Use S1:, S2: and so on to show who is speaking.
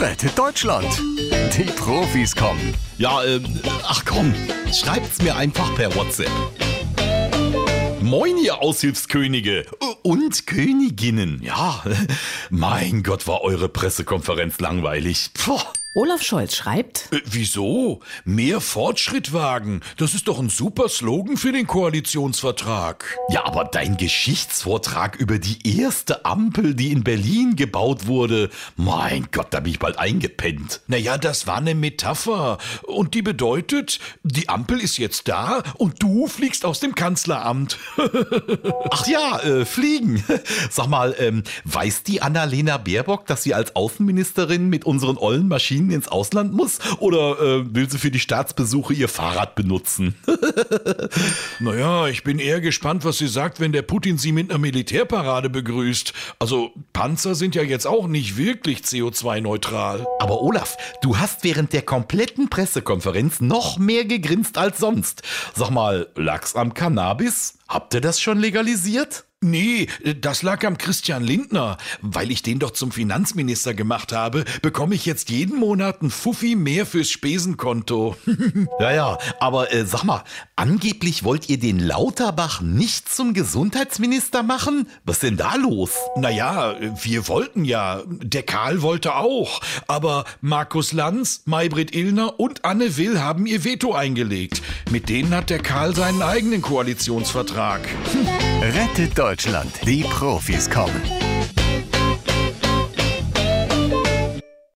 S1: Rettet Deutschland. Die Profis kommen.
S2: Ja, ähm, ach komm, schreibt's mir einfach per WhatsApp. Moin, ihr Aushilfskönige und Königinnen. Ja, mein Gott, war eure Pressekonferenz langweilig. Puh.
S3: Olaf Scholz schreibt,
S4: Äh, wieso? Mehr Fortschritt wagen. Das ist doch ein super Slogan für den Koalitionsvertrag.
S2: Ja, aber dein Geschichtsvortrag über die erste Ampel, die in Berlin gebaut wurde, mein Gott, da bin ich bald eingepennt.
S4: Naja, das war eine Metapher. Und die bedeutet, die Ampel ist jetzt da und du fliegst aus dem Kanzleramt.
S2: Ach ja, äh, fliegen. Sag mal, ähm, weiß die Annalena Baerbock, dass sie als Außenministerin mit unseren ollen Maschinen ins Ausland muss? Oder äh, will sie für die Staatsbesuche ihr Fahrrad benutzen?
S4: naja, ich bin eher gespannt, was sie sagt, wenn der Putin sie mit einer Militärparade begrüßt. Also, Panzer sind ja jetzt auch nicht wirklich CO2-neutral.
S2: Aber Olaf, du hast während der kompletten Pressekonferenz noch mehr gegrinst als sonst. Sag mal, lag's am Cannabis? Habt ihr das schon legalisiert?
S4: Nee, das lag am Christian Lindner. Weil ich den doch zum Finanzminister gemacht habe, bekomme ich jetzt jeden Monat ein Fuffi mehr fürs Spesenkonto.
S2: ja, ja, aber äh, sag mal, angeblich wollt ihr den Lauterbach nicht zum Gesundheitsminister machen? Was ist denn da los?
S4: Naja, wir wollten ja. Der Karl wollte auch. Aber Markus Lanz, Maybrit Illner und Anne Will haben ihr Veto eingelegt. Mit denen hat der Karl seinen eigenen Koalitionsvertrag.
S1: Rettet Deutschland. Die Profis kommen.